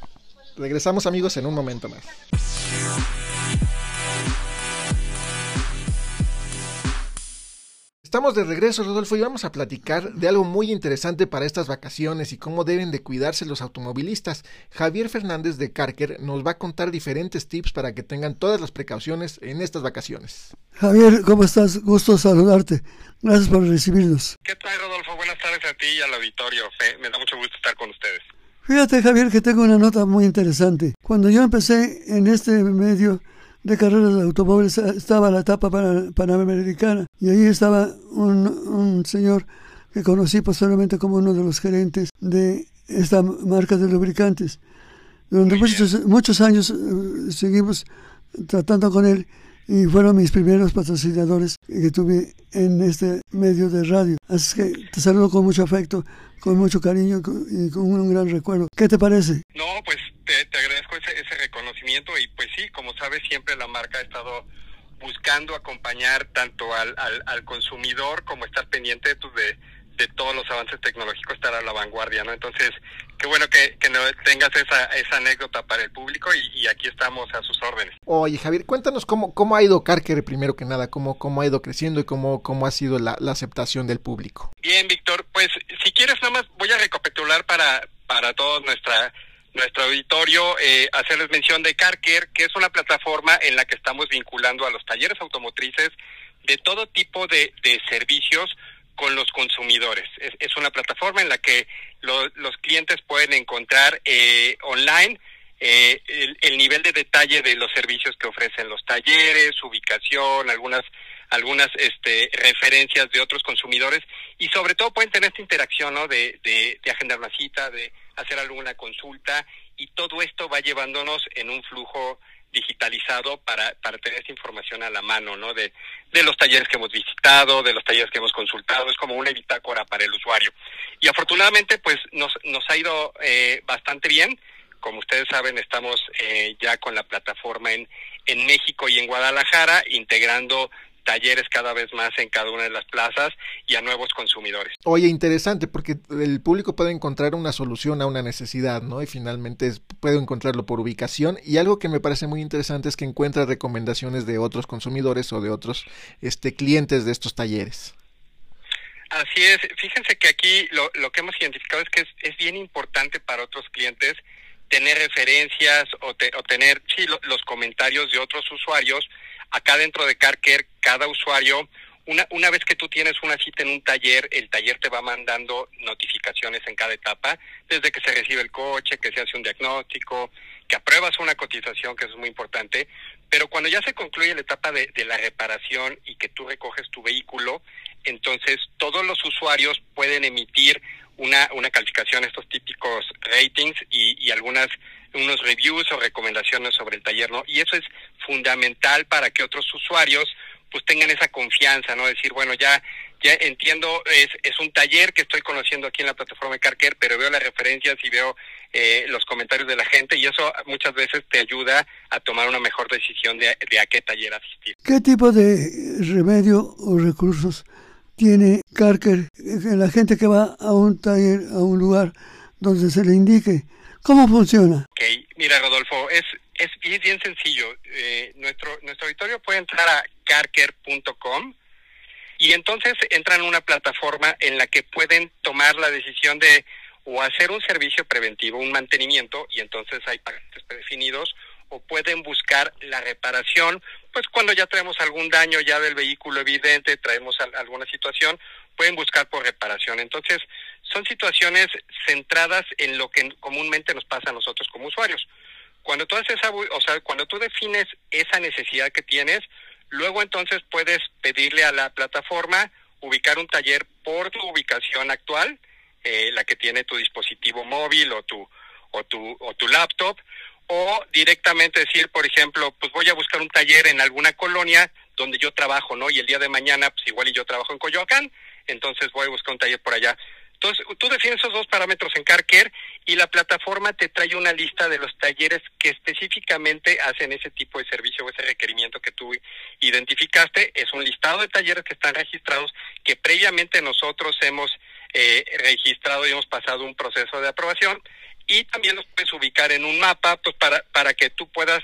Regresamos amigos en un momento más. Estamos de regreso, Rodolfo, y vamos a platicar de algo muy interesante para estas vacaciones y cómo deben de cuidarse los automovilistas. Javier Fernández de Carker nos va a contar diferentes tips para que tengan todas las precauciones en estas vacaciones. Javier, ¿cómo estás? Gusto saludarte. Gracias por recibirnos. ¿Qué tal, Rodolfo? Buenas tardes a ti y al auditorio. Me, me da mucho gusto estar con ustedes. Fíjate, Javier, que tengo una nota muy interesante. Cuando yo empecé en este medio de carreras de automóviles, estaba la etapa pana- panamericana y ahí estaba un, un señor que conocí posteriormente como uno de los gerentes de esta marca de lubricantes. Durante muchos, muchos años eh, seguimos tratando con él y fueron mis primeros patrocinadores que tuve en este medio de radio. Así que te saludo con mucho afecto, con mucho cariño y con un gran recuerdo. ¿Qué te parece? No, pues te, te agradezco ese, ese reconocimiento y pues sí, como sabes, siempre la marca ha estado buscando acompañar tanto al, al, al consumidor como estar pendiente pues, de, de todos los avances tecnológicos, estar a la vanguardia, ¿no? Entonces, qué bueno que, que no tengas esa, esa anécdota para el público y, y aquí estamos a sus órdenes. Oye, Javier, cuéntanos cómo, cómo ha ido Carker primero que nada, cómo, cómo ha ido creciendo y cómo, cómo ha sido la, la aceptación del público. Bien, Víctor, pues si quieres nada más voy a recapitular para, para todo nuestra, nuestro auditorio, eh, hacerles mención de Carker, que es una plataforma en la que estamos vinculando a los talleres automotrices de todo tipo de, de servicios con los consumidores. Es, es una plataforma en la que lo- los clientes pueden encontrar eh, online eh, el, el nivel de detalle de los servicios que ofrecen los talleres, ubicación, algunas algunas este, referencias de otros consumidores y sobre todo pueden tener esta interacción ¿no? de, de, agendar una cita, de hacer alguna consulta y todo esto va llevándonos en un flujo digitalizado para, para tener esa información a la mano, ¿no? De, de los talleres que hemos visitado, de los talleres que hemos consultado, es como una bitácora para el usuario. Y afortunadamente, pues nos, nos ha ido eh, bastante bien. Como ustedes saben, estamos eh, ya con la plataforma en, en México y en Guadalajara, integrando talleres cada vez más en cada una de las plazas y a nuevos consumidores. Oye, interesante, porque el público puede encontrar una solución a una necesidad, ¿no? Y finalmente puede encontrarlo por ubicación. Y algo que me parece muy interesante es que encuentra recomendaciones de otros consumidores o de otros este, clientes de estos talleres. Así es, fíjense que aquí lo, lo que hemos identificado es que es, es bien importante para otros clientes tener referencias o, te, o tener sí, lo, los comentarios de otros usuarios Acá dentro de CarCare, cada usuario, una, una vez que tú tienes una cita en un taller, el taller te va mandando notificaciones en cada etapa, desde que se recibe el coche, que se hace un diagnóstico, que apruebas una cotización, que eso es muy importante, pero cuando ya se concluye la etapa de, de la reparación y que tú recoges tu vehículo, entonces todos los usuarios pueden emitir una, una calificación, estos típicos ratings y, y algunas unos reviews o recomendaciones sobre el taller, ¿no? Y eso es fundamental para que otros usuarios pues tengan esa confianza, ¿no? Decir, bueno, ya ya entiendo, es, es un taller que estoy conociendo aquí en la plataforma de Carker, pero veo las referencias y veo eh, los comentarios de la gente y eso muchas veces te ayuda a tomar una mejor decisión de, de a qué taller asistir. ¿Qué tipo de remedio o recursos tiene Carker la gente que va a un taller, a un lugar donde se le indique ¿Cómo funciona? Ok, mira Rodolfo, es, es, es bien sencillo. Eh, nuestro, nuestro auditorio puede entrar a carker.com y entonces entran a una plataforma en la que pueden tomar la decisión de o hacer un servicio preventivo, un mantenimiento, y entonces hay paquetes predefinidos, o pueden buscar la reparación, pues cuando ya traemos algún daño ya del vehículo evidente, traemos alguna situación, pueden buscar por reparación. Entonces, son situaciones centradas en lo que comúnmente nos pasa a nosotros como usuarios. Cuando tú haces o sea, cuando tú defines esa necesidad que tienes, luego entonces puedes pedirle a la plataforma ubicar un taller por tu ubicación actual, eh, la que tiene tu dispositivo móvil o tu o tu o tu laptop, o directamente decir, por ejemplo, pues voy a buscar un taller en alguna colonia donde yo trabajo, ¿no? Y el día de mañana, pues igual y yo trabajo en Coyoacán, entonces voy a buscar un taller por allá. Entonces, tú defines esos dos parámetros en CarCare y la plataforma te trae una lista de los talleres que específicamente hacen ese tipo de servicio o ese requerimiento que tú identificaste. Es un listado de talleres que están registrados que previamente nosotros hemos eh, registrado y hemos pasado un proceso de aprobación y también los puedes ubicar en un mapa pues para, para que tú puedas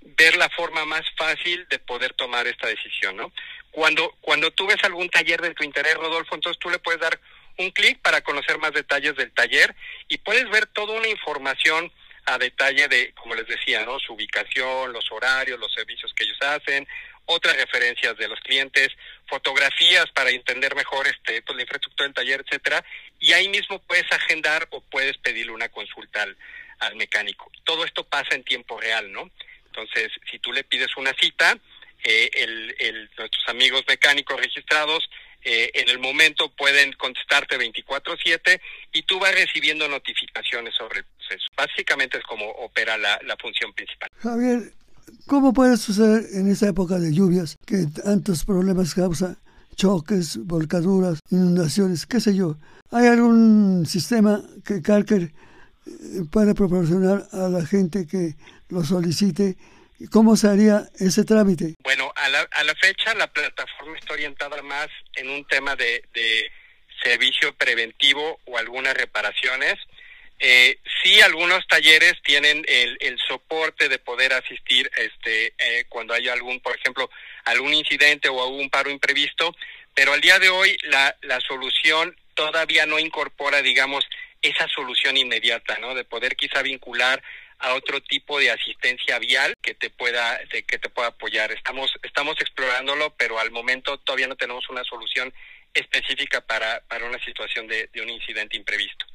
ver la forma más fácil de poder tomar esta decisión, ¿no? Cuando, cuando tú ves algún taller de tu interés, Rodolfo, entonces tú le puedes dar un clic para conocer más detalles del taller y puedes ver toda una información a detalle de, como les decía, ¿no? Su ubicación, los horarios, los servicios que ellos hacen, otras referencias de los clientes, fotografías para entender mejor este, pues, la infraestructura del taller, etcétera, y ahí mismo puedes agendar o puedes pedirle una consulta al, mecánico. Todo esto pasa en tiempo real, ¿no? Entonces, si tú le pides una cita, eh, el, el, nuestros amigos mecánicos registrados eh, en el momento pueden contestarte 24/7 y tú vas recibiendo notificaciones sobre el proceso. Básicamente es como opera la, la función principal. Javier, ¿cómo puede suceder en esa época de lluvias que tantos problemas causa? choques, volcaduras, inundaciones, qué sé yo. ¿Hay algún sistema que Carker eh, pueda proporcionar a la gente que lo solicite ¿Cómo se haría ese trámite? Bueno, a la, a la fecha la plataforma está orientada más en un tema de, de servicio preventivo o algunas reparaciones. Eh, sí, algunos talleres tienen el, el, soporte de poder asistir este, eh, cuando hay algún, por ejemplo, algún incidente o algún paro imprevisto, pero al día de hoy la, la solución todavía no incorpora, digamos, esa solución inmediata, ¿no? De poder quizá vincular a otro tipo de asistencia vial que te pueda que te pueda apoyar. Estamos estamos explorándolo, pero al momento todavía no tenemos una solución específica para, para una situación de, de un incidente imprevisto.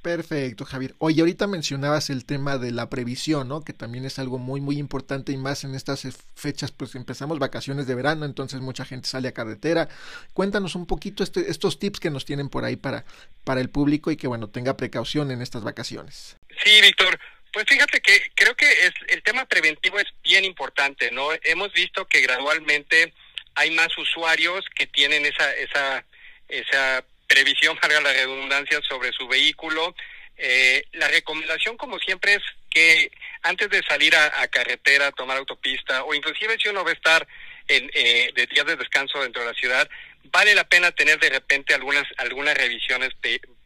Perfecto, Javier. Oye, ahorita mencionabas el tema de la previsión, ¿no? Que también es algo muy, muy importante y más en estas fechas, pues empezamos vacaciones de verano, entonces mucha gente sale a carretera. Cuéntanos un poquito este, estos tips que nos tienen por ahí para, para el público y que, bueno, tenga precaución en estas vacaciones. Sí, Víctor. Pues fíjate que creo que es, el tema preventivo es bien importante, ¿no? Hemos visto que gradualmente hay más usuarios que tienen esa, esa, esa previsión, [laughs] para la redundancia, sobre su vehículo. Eh, la recomendación, como siempre, es que antes de salir a, carretera, tomar autopista, o inclusive si uno va a estar en, eh, de días de descanso dentro de la ciudad, vale la pena tener de repente algunas, algunas revisiones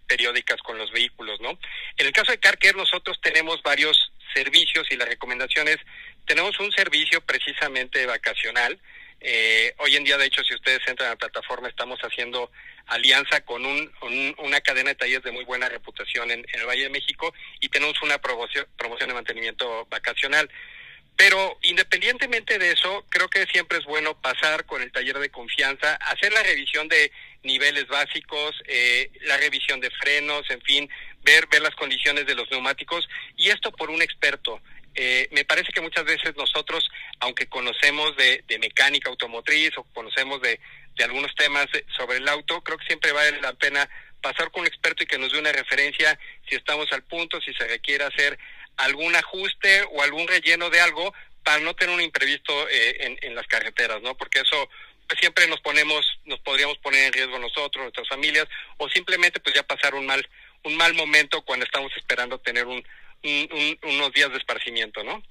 periódicas con los vehículos, ¿no? En el caso de CarCare nosotros tenemos varios servicios y las recomendaciones, tenemos un servicio precisamente vacacional, eh, hoy en día, de hecho, si ustedes entran a la plataforma, estamos haciendo alianza con un, una cadena de talleres de muy buena reputación en, el Valle de México y tenemos una promoción de mantenimiento vacacional. Pero independientemente de eso, creo que siempre es bueno pasar con el taller de confianza, hacer la revisión de niveles básicos, eh, la revisión de frenos, en fin, ver, ver las condiciones de los neumáticos y esto por un experto. Eh, me parece que muchas veces nosotros, aunque conocemos de, mecánica automotriz o conocemos de, algunos temas sobre el auto, creo que siempre vale la pena pasar con un experto y que nos dé una referencia si estamos al punto, si se requiere hacer algún ajuste o algún relleno de algo para no tener un imprevisto eh, en, las carreteras, ¿no? Porque eso pues, siempre nos ponemos, nos podríamos poner en riesgo nosotros, nuestras familias, o simplemente pues ya pasar un mal, un mal momento cuando estamos esperando tener un, unos días de esparcimiento, ¿no?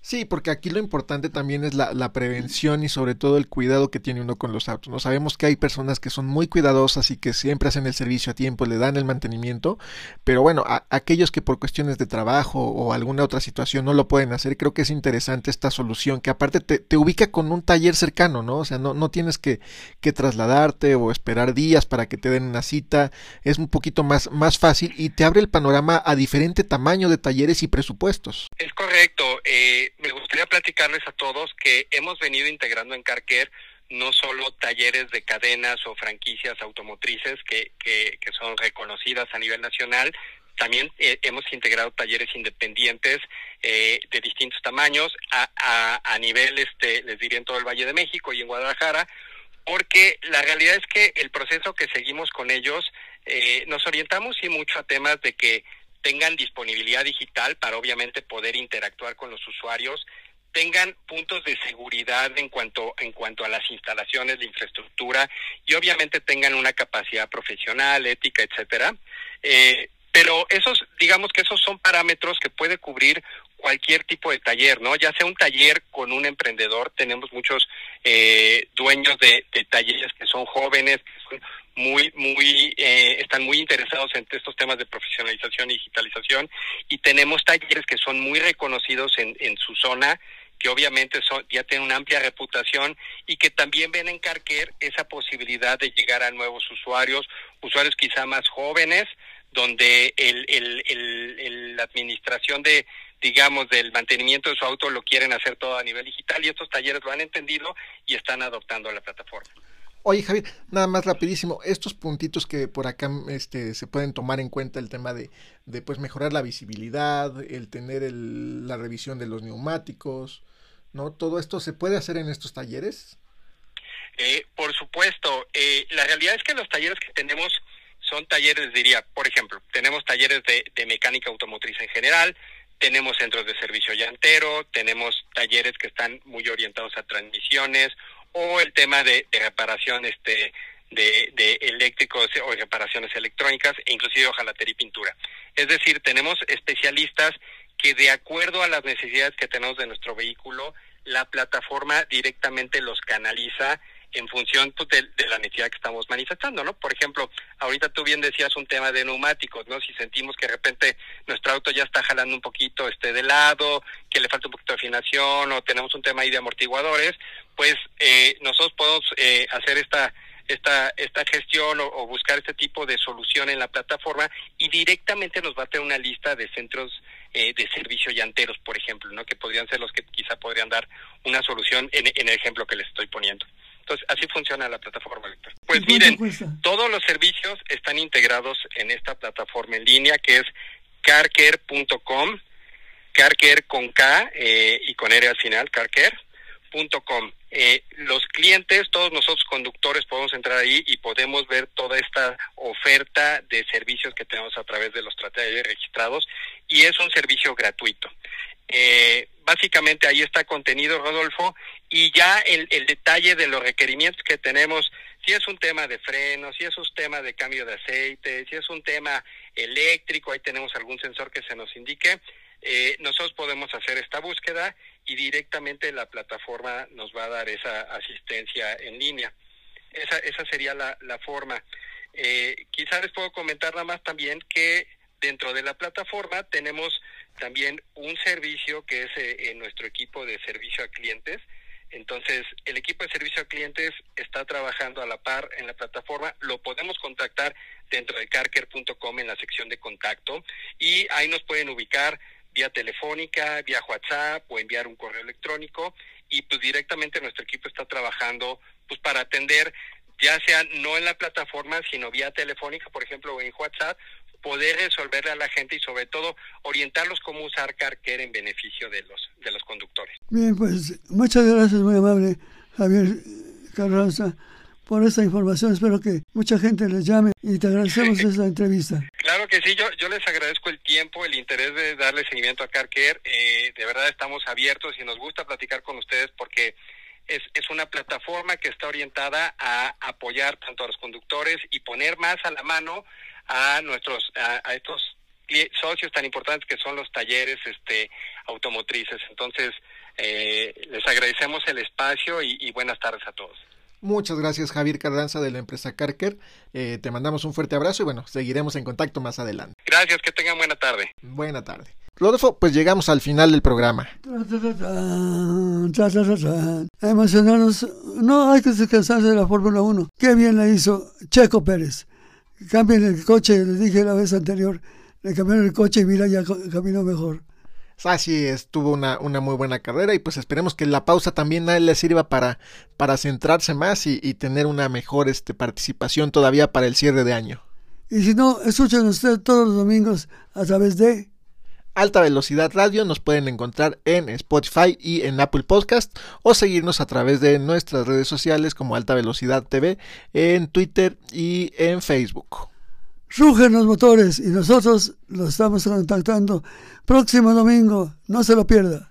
Sí, porque aquí lo importante también es la, la, prevención y sobre todo el cuidado que tiene uno con los autos. No sabemos que hay personas que son muy cuidadosas y que siempre hacen el servicio a tiempo, le dan el mantenimiento, pero bueno, aquellos que por cuestiones de trabajo o alguna otra situación no lo pueden hacer, creo que es interesante esta solución que aparte te, te ubica con un taller cercano, ¿no? O sea, no, no tienes que, que, trasladarte o esperar días para que te den una cita, es un poquito más, más fácil y te abre el panorama a diferente tamaño de talleres y presupuestos. Es correcto. Eh me gustaría platicarles a todos que hemos venido integrando en Carquer no solo talleres de cadenas o franquicias automotrices que, que, son reconocidas a nivel nacional, también eh, hemos integrado talleres independientes eh, de distintos tamaños a, a, a nivel, este, les diría, en todo el Valle de México y en Guadalajara, porque la realidad es que el proceso que seguimos con ellos eh, nos orientamos y mucho a temas de que tengan disponibilidad digital para obviamente poder interactuar con los usuarios, tengan puntos de seguridad en cuanto en cuanto a las instalaciones de infraestructura y obviamente tengan una capacidad profesional, ética, etcétera. Eh, pero esos, digamos que esos son parámetros que puede cubrir cualquier tipo de taller, ¿no? Ya sea un taller con un emprendedor, tenemos muchos eh, dueños de, de, talleres que son jóvenes, que son muy, muy, eh, están muy interesados en estos temas de profesionalización y digitalización y tenemos talleres que son muy reconocidos en, en su zona que obviamente son, ya tienen una amplia reputación y que también ven en Carquer esa posibilidad de llegar a nuevos usuarios, usuarios quizá más jóvenes, donde el, el, el, la administración de digamos, del mantenimiento de su auto lo quieren hacer todo a nivel digital y estos talleres lo han entendido y están adoptando la plataforma. Oye Javier, nada más rapidísimo, estos puntitos que por acá este, se pueden tomar en cuenta el tema de, de pues mejorar la visibilidad, el tener el, la revisión de los neumáticos, ¿no? Todo esto se puede hacer en estos talleres. Eh, por supuesto, eh, la realidad es que los talleres que tenemos son talleres, diría, por ejemplo, tenemos talleres de, de mecánica automotriz en general, tenemos centros de servicio llantero, tenemos talleres que están muy orientados a transmisiones o el tema de, reparación este de, de, eléctricos o reparaciones electrónicas e inclusive hojalatería y pintura. Es decir, tenemos especialistas que de acuerdo a las necesidades que tenemos de nuestro vehículo, la plataforma directamente los canaliza en función pues, de, la necesidad que estamos manifestando, ¿no? Por ejemplo, ahorita tú bien decías un tema de neumáticos, ¿no? Si sentimos que de repente nuestro auto ya está jalando un poquito este de lado, que le falta un poquito de afinación o tenemos un tema ahí de amortiguadores, pues eh, nosotros podemos eh, hacer esta esta, esta gestión o, buscar este tipo de solución en la plataforma y directamente nos va a tener una lista de centros eh, de servicio llanteros, por ejemplo, ¿no? que podrían ser los que quizá podrían dar una solución en, en el ejemplo que les estoy poniendo. Entonces, así funciona la plataforma, Víctor. Pues miren, todos los servicios están integrados en esta plataforma en línea que es carcare.com, carcare con K eh, y con R al final, carcare Eh, los clientes, todos nosotros conductores podemos entrar ahí y podemos ver toda esta oferta de servicios que tenemos a través de los tratados registrados y es un servicio gratuito. Eh, básicamente ahí está contenido, Rodolfo, y ya el, el detalle de los requerimientos que tenemos, si es un tema de frenos, si es un tema de cambio de aceite, si es un tema eléctrico, ahí tenemos algún sensor que se nos indique, eh, nosotros podemos hacer esta búsqueda y directamente la plataforma nos va a dar esa asistencia en línea. Esa, esa sería la, la forma. Eh, quizá les puedo comentar nada más también que dentro de la plataforma tenemos también un servicio que es eh, nuestro equipo de servicio a clientes. Entonces, el equipo de servicio a clientes está trabajando a la par en la plataforma. Lo podemos contactar dentro de carker.com en la sección de contacto y ahí nos pueden ubicar vía telefónica, vía WhatsApp o enviar un correo electrónico y pues directamente nuestro equipo está trabajando pues para atender ya sea no en la plataforma sino vía telefónica, por ejemplo, o en WhatsApp poder resolverle a la gente y sobre todo orientarlos cómo usar CarCare en beneficio de los de los conductores. Bien, pues muchas gracias, muy amable Javier Carranza por esta información. Espero que mucha gente les llame y te agradecemos [laughs] esta entrevista. Claro que sí, yo, yo les agradezco el tiempo, el interés de darle seguimiento a CarCare. Eh, de verdad estamos abiertos y nos gusta platicar con ustedes porque es, es una plataforma que está orientada a apoyar tanto a los conductores y poner más a la mano a nuestros a, estos socios tan importantes que son los talleres este automotrices entonces eh, les agradecemos el espacio y, buenas tardes a todos Muchas gracias Javier Carranza de la empresa Carker. Eh, te mandamos un fuerte abrazo y bueno, seguiremos en contacto más adelante. Gracias, que tengan buena tarde. Buena tarde. Rodolfo, pues llegamos al final del programa. Emocionarnos, no hay que descansarse de la Fórmula 1. Qué bien la hizo Checo Pérez cambien el coche, les dije la vez anterior, le cambiaron el coche y mira, ya caminó mejor. Así es, tuvo una, una muy buena carrera y pues esperemos que la pausa también le sirva para, para centrarse más y, tener una mejor este, participación todavía para el cierre de año. Y si no, escuchen ustedes todos los domingos a través de Alta Velocidad Radio nos pueden encontrar en Spotify y en Apple Podcast o seguirnos a través de nuestras redes sociales como Alta Velocidad TV en Twitter y en Facebook. Rugen los motores y nosotros los estamos contactando próximo domingo, no se lo pierda.